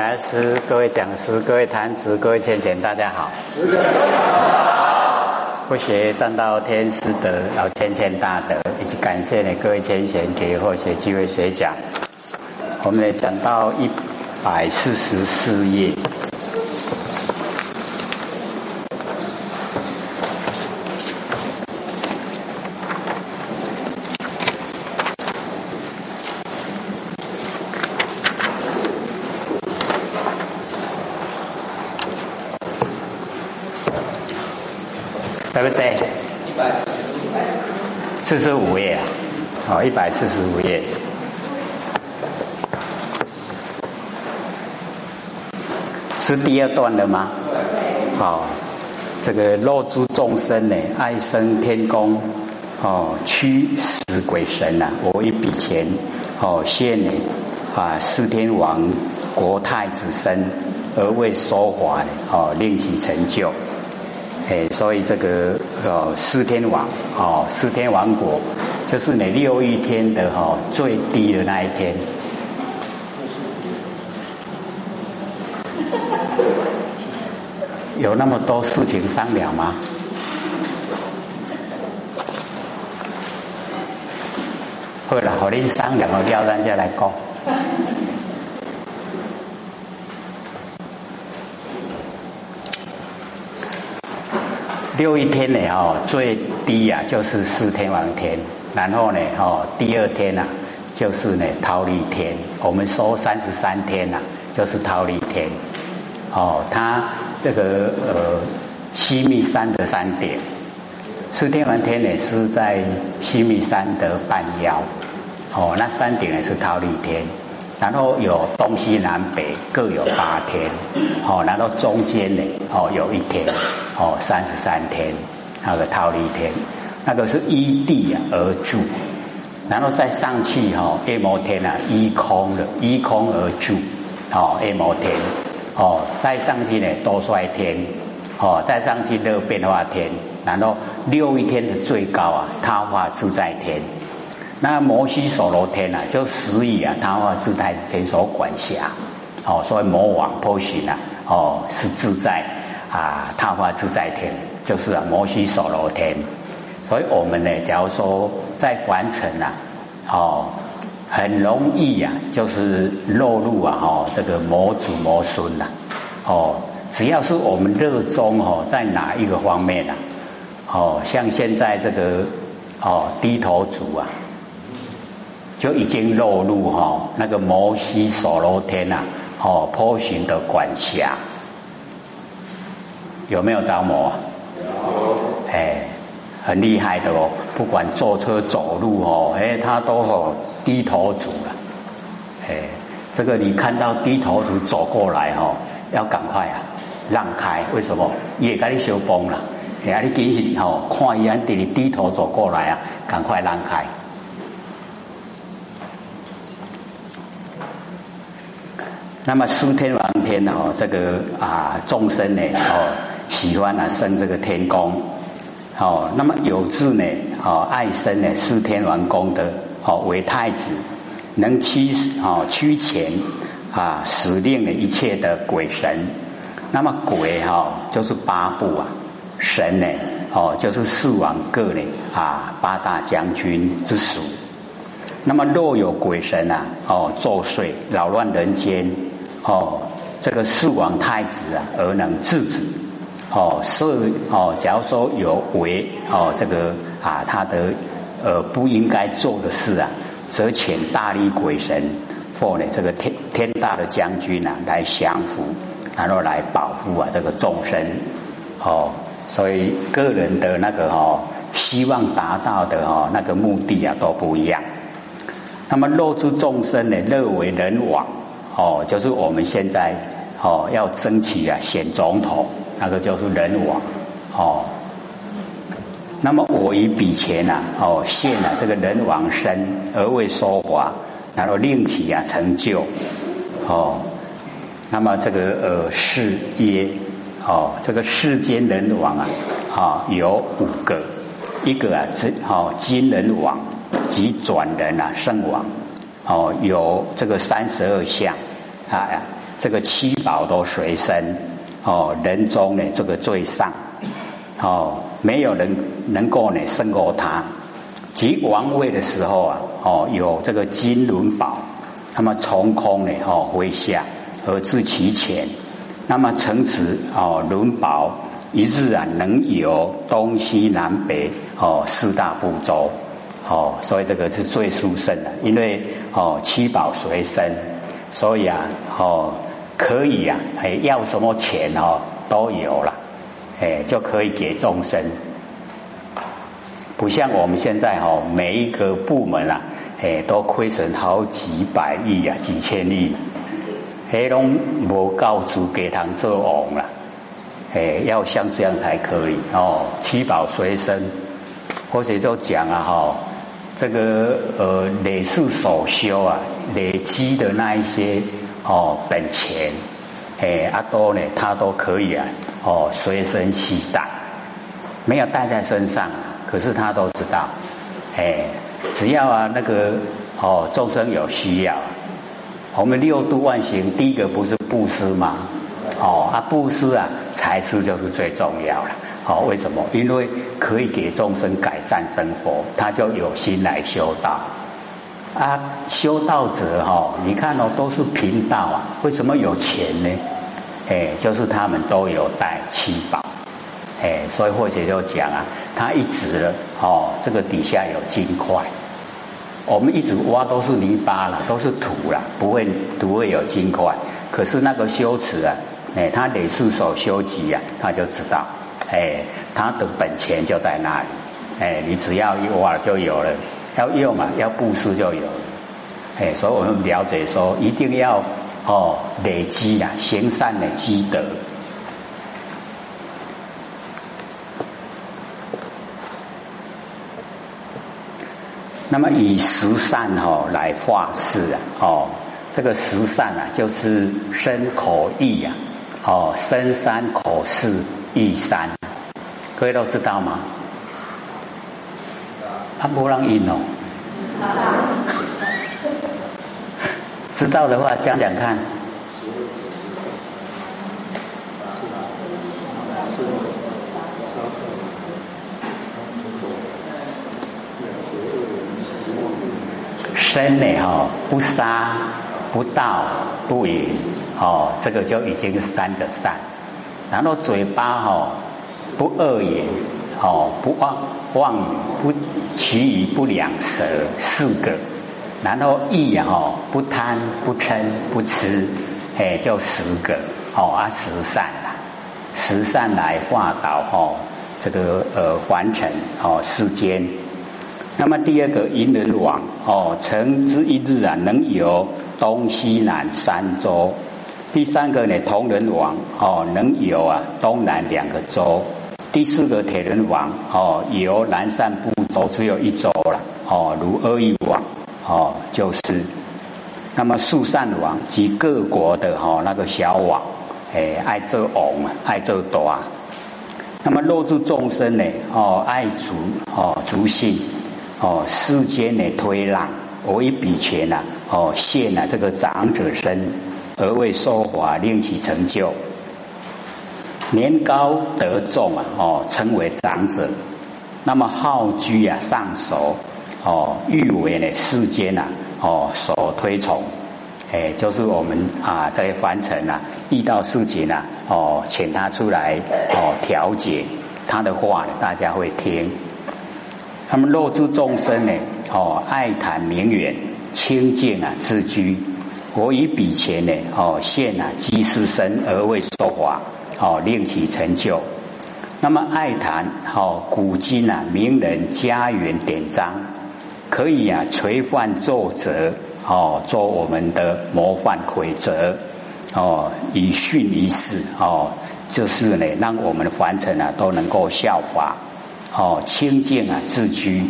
来师、各位讲师、各位坛子、各位千贤，大家好。不学占到天师德，老千千大德，以及感谢呢各位千贤给或学机会学讲。我们呢讲到一百四十四页。对不对？一百四十五页啊，哦，一百四十五页，是第二段的吗？好，这个若诸众生呢，爱生天宫，哦，驱使鬼神呐，我一笔钱，哦，献呢，啊，四天王国太子身，而为说法，哦，令其成就。哎，所以这个哦，四天王哦，四天王国就是你六一天的哈最低的那一天，有那么多事情商量吗？会了，和你商量了，叫人家来讲。六一天呢，哦，最低呀就是四天王天，然后呢，哦，第二天呐就是呢桃李天。我们说三十三天呐，就是桃李天。哦，它这个呃西密山的山顶，四天王天呢是在西密山的半腰。哦，那山顶呢是桃李天。然后有东西南北各有八天，哦，然后中间呢，哦，有一天，哦，三十三天，那个桃李天，那个是依地而住，然后再上去哈，夜摩天啊，依空的，依空而住，哦，夜摩天，哦，再上去呢，多衰天，哦，再上去热变化天，然后六一天的最高啊，他化自在天。那摩西所罗天啊，就十以啊，他化自在天所管辖，哦，所以魔王波旬啊，哦，是自在啊，他化自在天，就是啊，摩西所罗天。所以我们呢，假如说在凡尘啊，哦，很容易呀，就是落入啊，哦，这个魔祖魔孙呐，哦，只要是我们热衷哦，在哪一个方面啊，哦，像现在这个哦，低头族啊。就已经落入哈那个摩西所罗天呐，哦，波旬的管辖，有没有着魔？有，哎，很厉害的哦，不管坐车走路哦，哎，他都哦低头族了，哎，这个你看到低头族走过来哈，要赶快啊让开，为什么？也给你修崩了，哎，你紧紧哦，看一眼，等你低头走过来啊，赶快让开。那么四天王天哦，这个啊众生呢哦喜欢啊生这个天宫哦，那么有志呢哦爱生呢四天王宫的哦为太子，能驱哦驱遣啊使令的一切的鬼神，那么鬼哈就是八部啊，神呢哦就是四王各呢啊八大将军之属，那么若有鬼神啊哦作祟扰乱人间。哦，这个四王太子啊，而能制止。哦，是哦，假如说有违哦，这个啊，他的呃不应该做的事啊，则请大力鬼神或呢这个天天大的将军啊来降服，然后来保护啊这个众生。哦，所以个人的那个哦希望达到的哦那个目的啊都不一样。那么若诸众生呢，乐为人王。哦，就是我们现在哦要争取啊选总统，那个叫做人王哦。那么我以笔钱呐哦献了这个人王身而为说法，然后令其啊成就哦。那么这个呃是曰哦这个世间人王啊啊有五个，一个啊这哦金人王及转人啊圣王哦有这个三十二相。啊，这个七宝都随身哦，人中呢这个最上哦，没有人能够呢胜过他。即王位的时候啊，哦，有这个金轮宝，那么从空呢哦麾下而至其前，那么从此哦轮宝一日啊能有东西南北哦四大部洲。哦，所以这个是最殊胜的，因为哦七宝随身，所以啊哦可以啊，哎要什么钱哦都有了，哎就可以给众生，不像我们现在哦每一个部门啊，哎都亏损好几百亿啊几千亿，黑龙无告诉给他做王了，哎要像这样才可以哦七宝随身，或者就讲啊哈。这个呃累世所修啊，累积的那一些哦本钱，哎阿多呢，他都可以啊哦随身携带，没有带在身上，可是他都知道，哎只要啊那个哦众生有需要，我们六度万行第一个不是布施吗？哦啊布施啊财施就是最重要了。好，为什么？因为可以给众生改善生活，他就有心来修道。啊，修道者哈，你看哦，都是贫道啊，为什么有钱呢？哎，就是他们都有带七宝，哎，所以或者就讲啊，他一直了哦，这个底下有金块，我们一直挖都是泥巴了，都是土了，不会不会有金块。可是那个修持啊，哎，他得是手修集啊，他就知道。哎，他的本钱就在那里，哎，你只要一挖就有了，要用嘛，要布施就有了，所以我们了解说，一定要哦累积啊行善的积德。那么以十善哦来化世啊，哦，这个十善啊就是身口意啊，哦，身三口四意三。各位都知道吗？他不让印哦。知道的话讲讲看。身呢？哈，不杀、不盗、不淫，哦，这个就已经是三个善。然后嘴巴哈。不恶言，哦，不妄妄语，不其余不两舌，四个。然后意啊，哦，不贪不嗔不痴，哎，就十个，哦啊，十善啦，十善来化导，哦，这个呃，凡尘哦世间。那么第二个银人王，哦，成之一日啊，能有东西南三洲。第三个呢，同人王，哦，能有啊东南两个洲。第四个铁人王哦，由南山部洲只有一洲了哦，如阿育王哦，就是那么树善王及各国的哈那个小王，哎，爱做王爱做大。那么落住众生呢哦，爱足哦足性哦，世间的推让，我一笔钱呐哦，现了这个长者身，而为说法令其成就。年高德重啊，哦，称为长者。那么好居啊，上首哦，欲为呢世间呐，哦，所推崇。哎，就是我们啊，在凡尘呐，遇到事情呐，哦，请他出来哦，调解他的话，大家会听。他们若诸众生呢，哦，爱谈名远，清净啊，自居。我以彼前呢，哦，现啊，积世身而为说法。哦，令其成就。那么爱谈哦，古今啊，名人家园典章，可以啊垂范作则哦，做我们的模范规则哦，以训于世哦，就是呢，让我们的凡尘啊都能够效法哦，清净啊自居，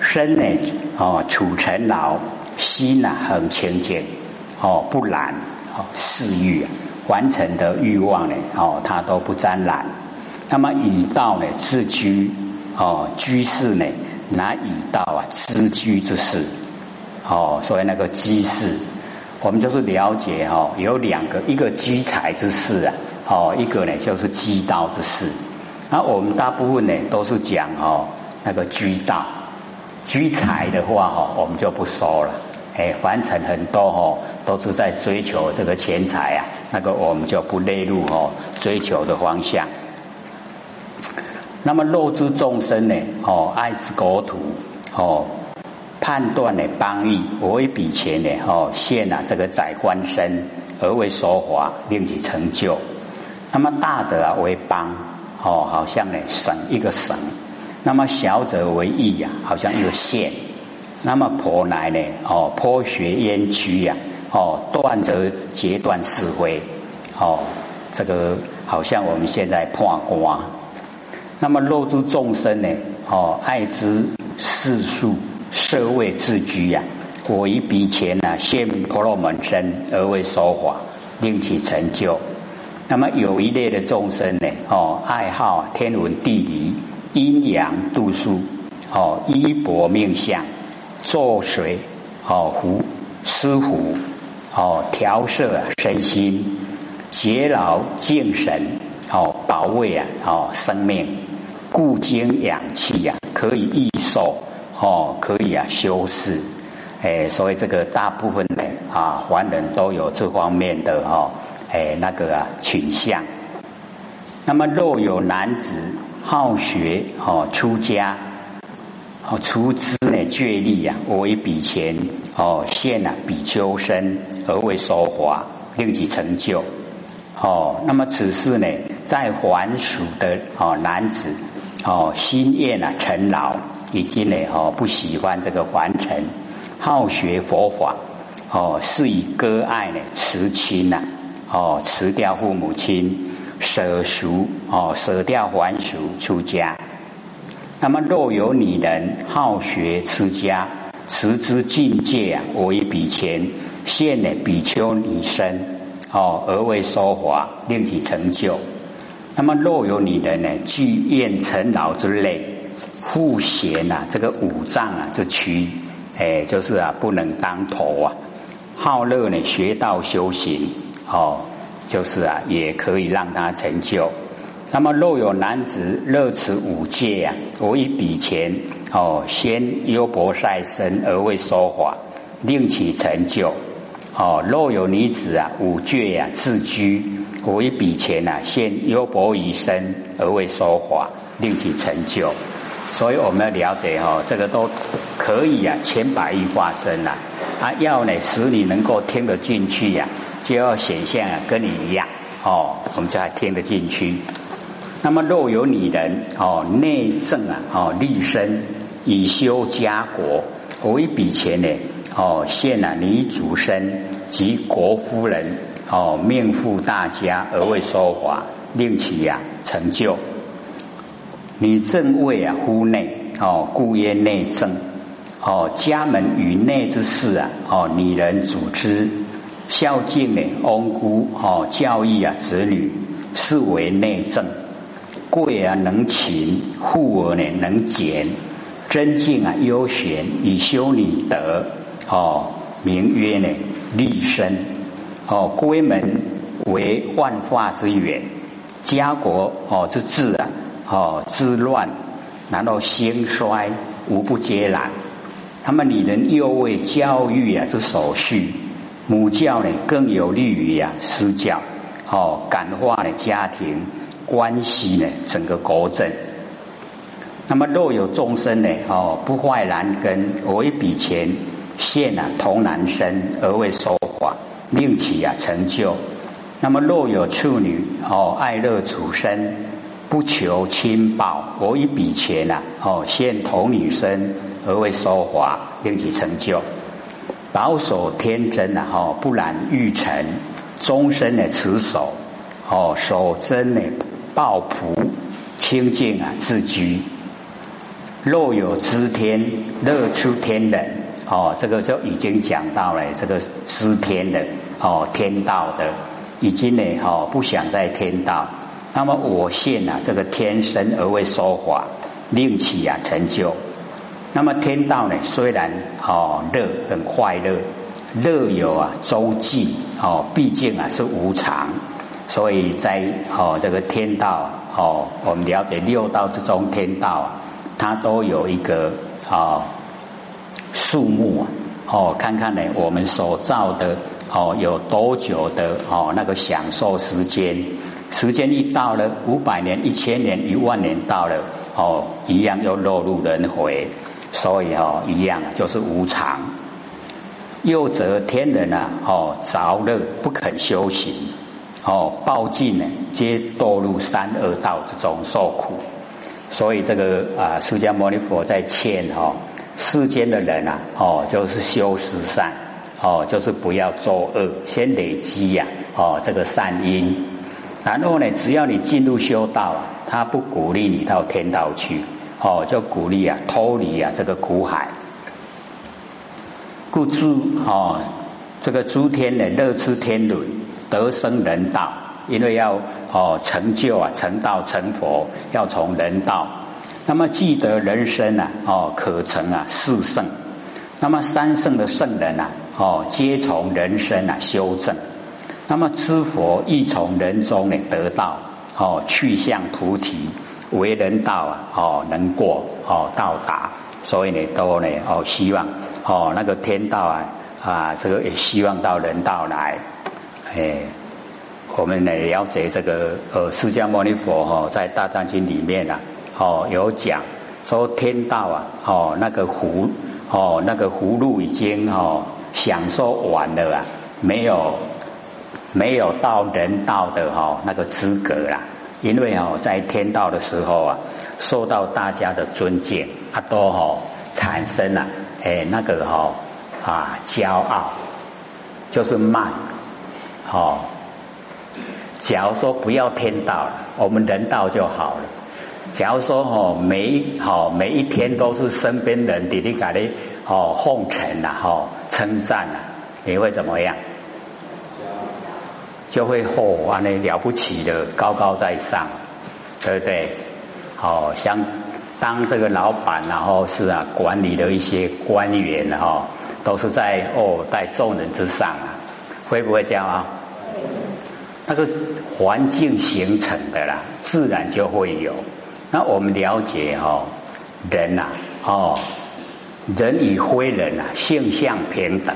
身呢哦处尘劳，心呢很清净哦，不懒哦，嗜欲。凡尘的欲望呢？哦，他都不沾染。那么以道呢自居，哦，居士呢拿以道啊自居之事，哦，所以那个居士，我们就是了解哈，有两个，一个居财之事啊，哦，一个呢就是居道之事。那我们大部分呢都是讲哦那个居道，居财的话哈，我们就不说了。哎，凡尘很多哈，都是在追求这个钱财啊，那个我们就不列入哦追求的方向。那么肉之众生呢？哦，爱之国土哦，判断呢邦义，为比钱呢？哦，现啊这个宰官身而为说法，令其成就。那么大者啊为邦哦，好像呢省一个省；那么小者为义呀，好像一个县。那么婆来呢？哦，颇学焉屈呀？哦，断则截断是非。哦，这个好像我们现在判官。那么肉之众生呢？哦，爱之世俗社会自居呀，我以比前呢，现婆罗门身而为说法，令其成就。那么有一类的众生呢？哦，爱好天文地理、阴阳度数，哦，衣帛命相，作水，哦，胡施胡，哦，调摄身心，节劳静神，哦，保卫啊，哦，生命。固精养气呀，可以益寿哦，可以啊修饰，哎，所以这个大部分呢啊，凡人都有这方面的哈，哎那个啊倾向。那么若有男子好学哦，出家哦，出资呢，借力呀，为比钱哦，现啊比丘身而为说法，令其成就哦。那么此事呢，在还俗的哦男子。哦，心愿啊，尘劳，已经呢，哦，不喜欢这个凡尘，好学佛法，哦，是以割爱呢，辞亲呐，哦，辞掉父母亲，舍俗，哦，舍掉凡俗，出家。那么若有女人好学持家，持之境界啊，为比前现呢比丘女身，哦，而为说法，令其成就。那么若有女人呢，具厌尘劳之类，复贤呐，这个五脏啊之躯，哎，就是啊，不能当头啊。好乐呢，学道修行，哦，就是啊，也可以让他成就。那么若有男子乐持五戒啊，我以比前哦，先优博赛身而为说法，令其成就。哦，若有女子啊，五戒呀自居。我一笔钱呐，现优薄于身而为说法，令其成就。所以我们要了解哈，这个都可以啊，千百亿化身呐。啊，要呢使你能够听得进去呀，就要显现啊，跟你一样哦，我们才听得进去。那么若有女人哦，内政啊哦，立身以修家国，我一笔钱呢哦，现了女主身及国夫人。哦，命负大家而为说法，令其呀成就。你正位啊，乎内哦，故曰内政。哦，家门与内之事啊，哦，女人主之，孝敬呢，翁姑哦，教育啊，子女是为内政。贵啊，能勤；富而呢，能俭；尊敬啊，优贤以修女德。哦，名曰呢，立身。哦，闺门为万化之源，家国哦之治啊，哦之乱，然后兴衰无不皆然。那么女人又为教育啊之所需，母教呢更有利于啊施教，哦感化了家庭关系呢整个国政。那么若有众生呢，哦不坏男根，为比前现啊童男身而为说法。令其啊成就。那么若有处女哦，爱乐处身，不求亲报，我以笔钱呐哦，献童女身而为奢华，令其成就。保守天真呐哦，不染欲尘，终身的持守哦，守真呢抱朴清净啊自居。若有知天，乐出天人。哦，这个就已经讲到了这个知天的哦，天道的已经呢哦，不想在天道。那么我现啊，这个天生而为说法，令其啊成就。那么天道呢，虽然哦乐很快乐，乐有啊周记哦，毕竟啊是无常，所以在哦这个天道哦，我们了解六道之中天道啊，它都有一个啊数目啊哦，看看呢我们所造的哦有多久的哦那个享受时间，时间一到了五百年、一千年、一万年到了哦，一样又落入轮回，所以哦一样就是无常。又则天人啊，哦，着乐不肯修行，哦，报尽呢，皆堕入三恶道之中受苦。所以这个啊，释迦牟尼佛在劝哈世间的人啊，哦，就是修十善，哦，就是不要作恶，先累积呀，哦，这个善因。然后呢，只要你进入修道啊，他不鼓励你到天道去，哦，就鼓励啊，脱离啊这个苦海。故诸哦，这个诸天呢，乐吃天伦，得生人道。因为要哦成就啊，成道成佛，要从人道。那么记得人生啊，哦可成啊四圣。那么三圣的圣人啊，哦皆从人生啊修正。那么知佛亦从人中呢得道，哦去向菩提，为人道啊，哦能过哦到达。所以呢，都呢哦希望。哦，那个天道啊啊，这个也希望到人道来，哎，我们呢了解这个呃，释迦牟尼佛哈在大藏经里面啊，哦有讲说天道啊，哦那个葫哦那个葫芦已经哦享受完了啊，没有没有到人道的哈那个资格啦，因为哦在天道的时候啊，受到大家的尊敬，啊都哈产生了。哎，那个哈啊，骄傲就是慢，哦。假如说不要天道了，我们人道就好了。假如说哦，每好每一天都是身边人滴滴嘎的哦奉承呐，哦称赞呐，你会怎么样？就会嚯，完了了不起的，高高在上，对不对？好像。当这个老板，然后是啊，管理的一些官员哈，都是在哦，在众人之上啊，会不会这样啊？那个环境形成的啦，自然就会有。那我们了解哈，人呐，哦，人与非人啊，性相平等，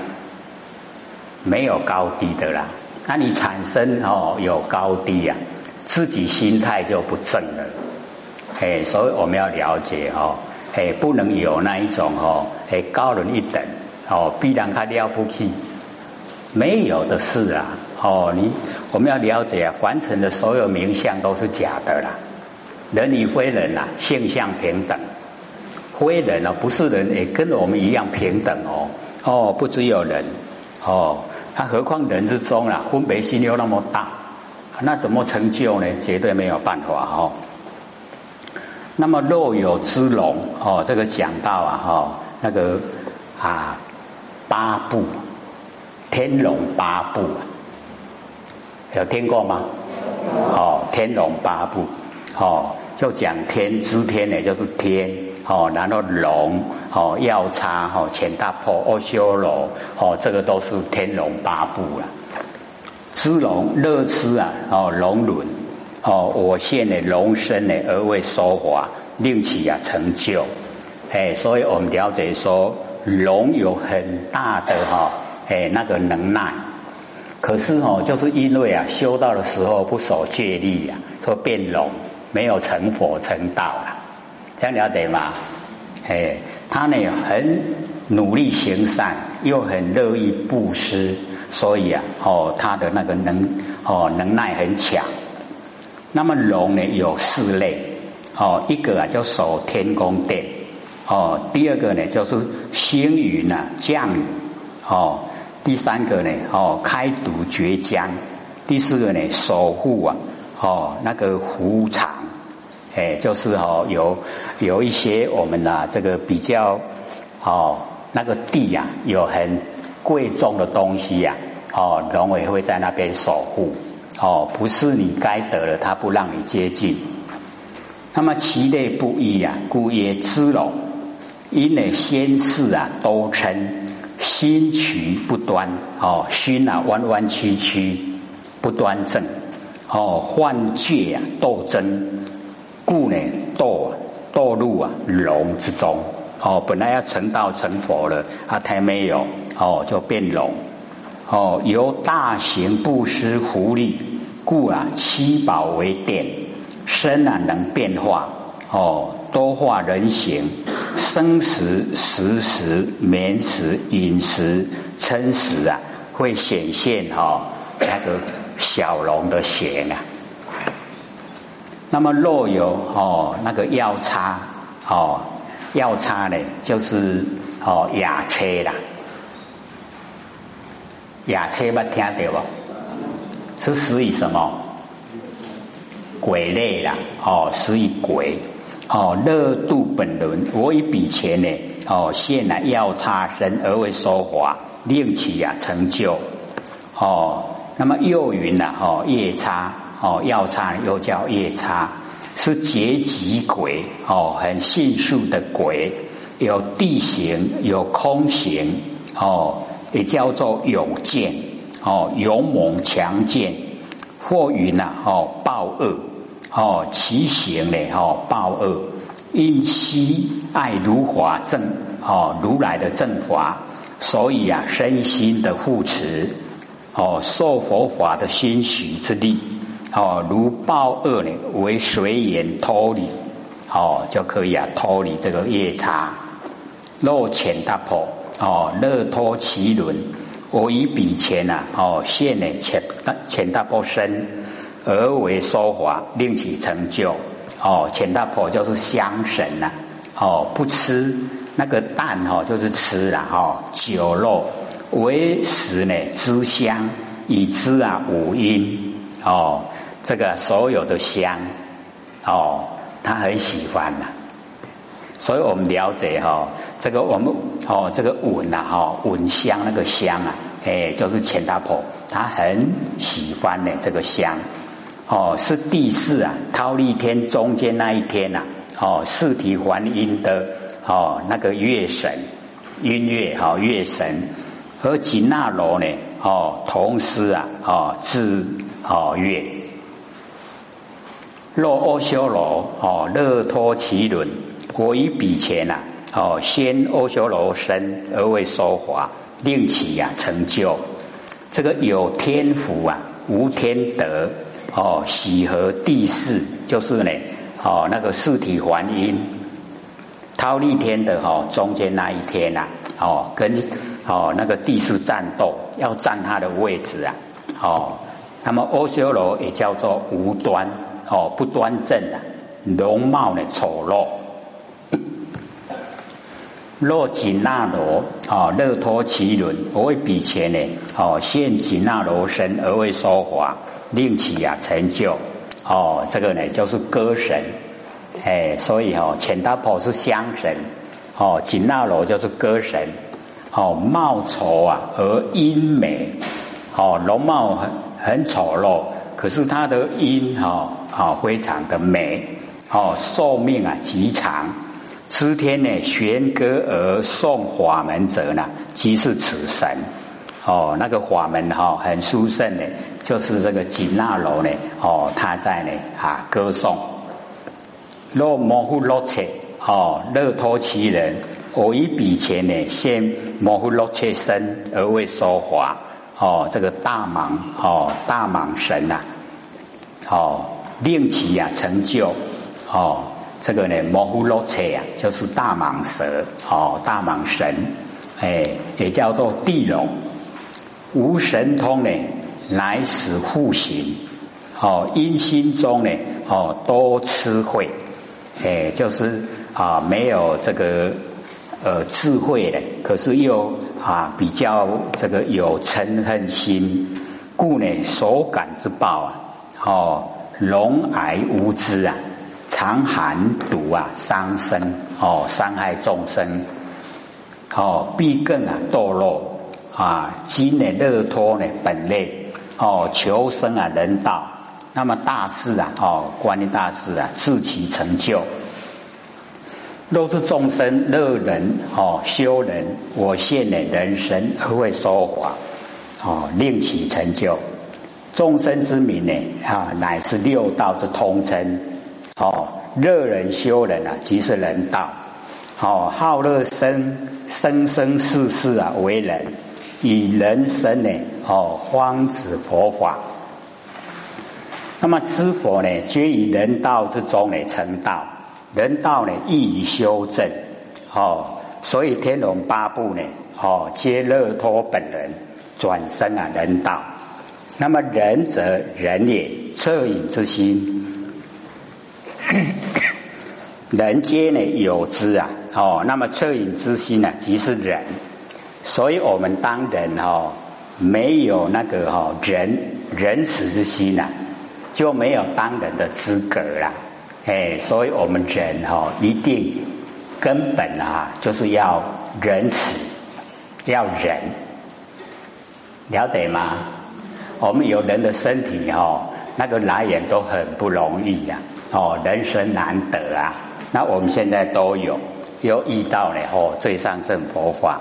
没有高低的啦。那你产生哦有高低呀，自己心态就不正了。哎，所以我们要了解哦，哎，不能有那一种哦，哎，高人一等哦，必然他了不起，没有的事啊，哦，你我们要了解啊，凡尘的所有名相都是假的啦，人与非人呐，性相平等，非人呢不是人，也跟我们一样平等哦，哦，不只有人。哦，他何况人之中啊，分别心又那么大，那怎么成就呢？绝对没有办法哦。那么若有之龙哦，这个讲到啊哈，那个啊八部。天龙八部，有听过吗？哦，天龙八部。哦，就讲天之天呢，就是天哦，然后龙哦，药叉哦，钱大破阿修罗哦，这个都是天龙八部了。知龙乐痴啊哦，龙轮。哦，我现呢龙身呢而为说法，令其啊成就，哎，所以我们了解说龙有很大的哈，哎那个能耐，可是哦，就是因为啊修道的时候不守戒律啊，说变龙，没有成佛成道啊，这样了解吗？哎，他呢很努力行善，又很乐意布施，所以啊，哦他的那个能哦能耐很强。那么龙呢有四类，哦，一个啊叫守天宫殿，哦，第二个呢就是星云啊降雨，哦，第三个呢哦开堵绝江，第四个呢守护啊，哦那个湖场，哎，就是哦有有一些我们啊这个比较哦那个地呀有很贵重的东西呀，哦龙尾会在那边守护。哦，不是你该得了，他不让你接近。那么其类不一啊，故曰知龙。因为先世啊都称心曲不端哦，心啊弯弯曲曲不端正哦，幻觉啊斗争，故呢堕堕入啊龙之中哦，本来要成道成佛了，啊，还没有哦，就变龙哦，由大行布施福利，故啊七宝为殿，身啊能变化哦。多化人形，生时、食时、眠时、饮食、撑食啊，会显现哈那个小龙的血啊。那么若有哦那个药叉哦药叉呢，就是哦雅车啦，雅车不听到不？是属于什么？鬼类啦，哦属于鬼。哦，乐度本轮，我以比钱呢，哦，现来要差身而为说法，令其呀成就。哦，那么又云呐，哦，夜叉，哦，要差又叫夜叉，是劫极鬼，哦，很迅速的鬼，有地形，有空形，哦，也叫做勇健，哦，勇猛强健，或云呐，哦，暴恶。哦，其行呢？哦，暴恶，因惜爱如法正，哦，如来的正法，所以啊，身心的护持，哦，受佛法的心许之力，哦，如报恶呢，为随缘脱离，哦，就可以啊，脱离这个夜叉，若浅大破，哦，乐脱其轮，我以比前呐，哦，现呢浅大浅大波身。而为说法，令其成就。哦，钱大婆就是香神呐。哦，不吃那个蛋哦，就是吃了哦，酒肉为食呢，知香以知啊五音哦，这个所有的香哦，他很喜欢呐。所以我们了解哈，这个我们哦，这个闻呐哈，闻香那个香啊，哎，就是钱大婆，他很喜欢呢这个香。哦，是第四啊，忉利天中间那一天呐，哦，四体还阴的哦，那个月神，音乐哈月神和紧那罗呢，哦，同时啊，哦，至哦月，若阿修罗哦，乐托其轮，我以比前呐，哦，先阿修罗身而为说法，令其呀成就，这个有天福啊，无天德。哦，喜和地势就是呢，哦，那个四体还阴，忉利天的哈中间那一天呐，哦，跟哦那个地势战斗，要占他的位置啊，哦，那么阿修罗也叫做无端，哦，不端正啊，容貌呢丑陋。若紧那罗，哦，乐托其轮，我为比前呢，哦，现紧那罗身而为说法。令其呀成就哦，这个呢就是歌神，哎，所以哦，钱大婆是香神，哦，紧那罗就是歌神，哦，貌丑啊而音美，哦，容貌很很丑陋，可是他的音哈啊非常的美，哦，寿命啊极长，知天呢玄歌而颂法门者呢，即是此神。哦，那个法门哈很殊胜的，就是这个紧那罗呢，哦，他在呢啊歌颂，若模糊罗切，哦，乐托其人，我以比前呢，先模糊罗切身而为说法，哦，这个大蟒，哦，大蟒神呐，哦，令其呀成就，哦，这个呢模糊罗切呀，就是大蟒蛇，哦，大蟒神，哎，也叫做地龙。无神通呢，乃使护行。哦，因心中呢，哦，多智慧，哎，就是啊，没有这个呃智慧的，可是又啊比较这个有嗔恨心，故呢所感之报啊，哦，龙癌无知啊，常寒毒啊，伤身哦，伤害众生，哦，必更啊堕落。啊，今呢乐托呢本类哦，求生啊人道，那么大事啊哦，关于大事啊，自其成就。若是众生乐人哦修人，我现呢人生而会说法哦，令其成就。众生之名呢啊，乃是六道之通称哦。乐人修人啊，即是人道。哦，好乐生生生世世啊为人，以人生呢哦方子佛法。那么知佛呢，皆以人道之中呢成道。人道呢易于修正。哦，所以天龙八部呢哦皆乐托本人转生啊人道。那么仁则仁也，恻隐之心，人皆呢有之啊。哦，那么恻隐之心呢，即是仁。所以我们当人哦，没有那个哈仁仁慈之心呐，就没有当人的资格了。哎，所以我们人哈一定根本啊，就是要仁慈，要仁，了解吗？我们有人的身体哈，那个来源都很不容易呀，哦，人生难得啊。那我们现在都有，又遇到了哦，最上圣佛法。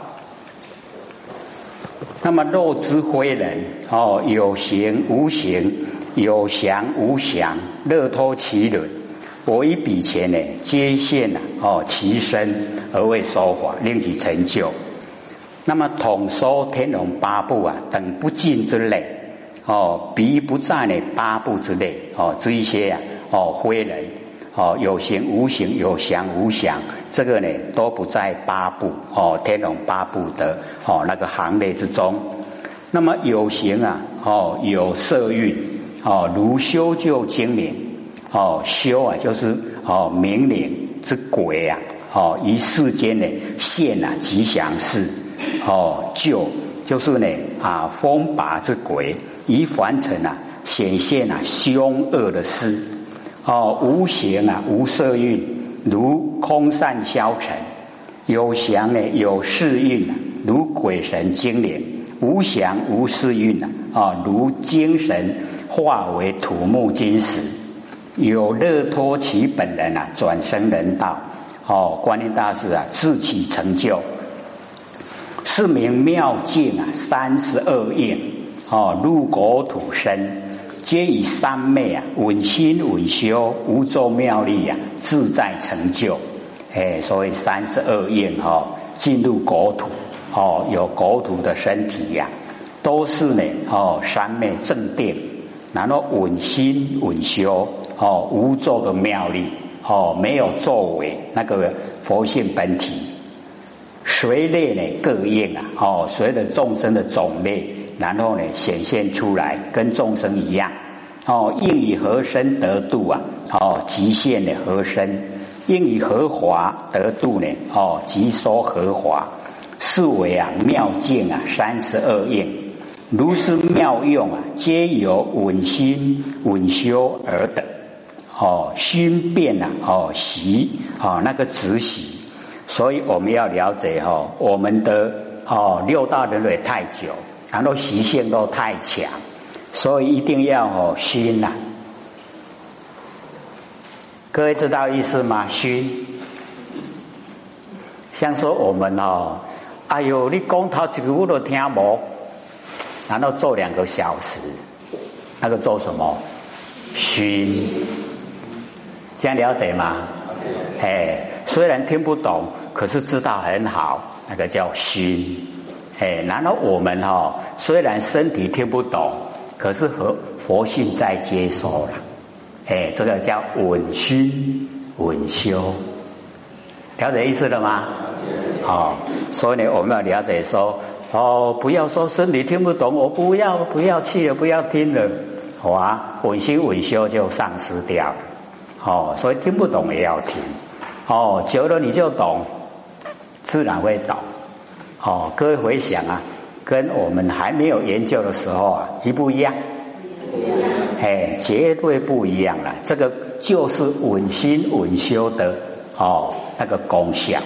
那么若之非人哦，有形无形，有祥无祥，乐托其人。我以彼前呢，皆现了哦，其身而为说法，令其成就。那么统说天龙八部啊，等不尽之类。哦，彼不在呢八部之内哦，这一些呀哦，非人哦，有形无形，有祥无祥，这个呢都不在八部哦，天龙八部的哦那个行列之中。那么有形啊哦，有色蕴哦，如修就精明。哦，修啊就是哦明灵之鬼啊。哦，于世间呢现啊吉祥事。哦，就就是呢啊风拔之鬼。以凡尘啊显现啊凶恶的事。哦无形啊无色蕴如空散消沉。有祥呢有世蕴如鬼神精灵。无祥无世蕴啊啊如精神化为土木金石。有乐托其本人啊转生人道。哦观音大师啊自起成就。是名妙境啊三十二应。哦，入国土生，皆以三昧啊，稳心稳修，无咒妙力啊，自在成就。哎，所以三十二应哈，进入国土，哦，有国土的身体呀，都是呢，哦，三昧正定，然后稳心稳修，哦，无作的妙力，哦，没有作为那个佛性本体，随类呢各应啊，哦，随着众生的种类。然后呢，显现出来跟众生一样，哦，应以和身得度啊，哦，极限的和身，应以和华得度呢，哦，极说和华，是为啊妙境啊，三十二应，如是妙用啊，皆由稳心稳修而得，哦，心变啊，哦，习哦，那个执习，所以我们要了解哈，我们的哦六大轮回太久。然后习性都太强，所以一定要哦熏呐。各位知道意思吗？熏，像说我们哦，哎呦，你讲头一句我都听无，然后做两个小时，那个做什么？熏，这样了解吗？哎，虽然听不懂，可是知道很好，那个叫熏。哎，然后我们哈，虽然身体听不懂，可是和佛性在接收了。哎，这个叫稳心稳修，了解意思了吗？好，所以呢，我们要了解说，哦，不要说身体听不懂，我不要不要去了，不要听了，好啊，稳心稳修就丧失掉了。哦，所以听不懂也要听。哦，久了你就懂，自然会懂。哦，各位回想啊，跟我们还没有研究的时候啊，一不一样？不一样。哎，绝对不一样了。这个就是稳心稳修的哦，那个功效。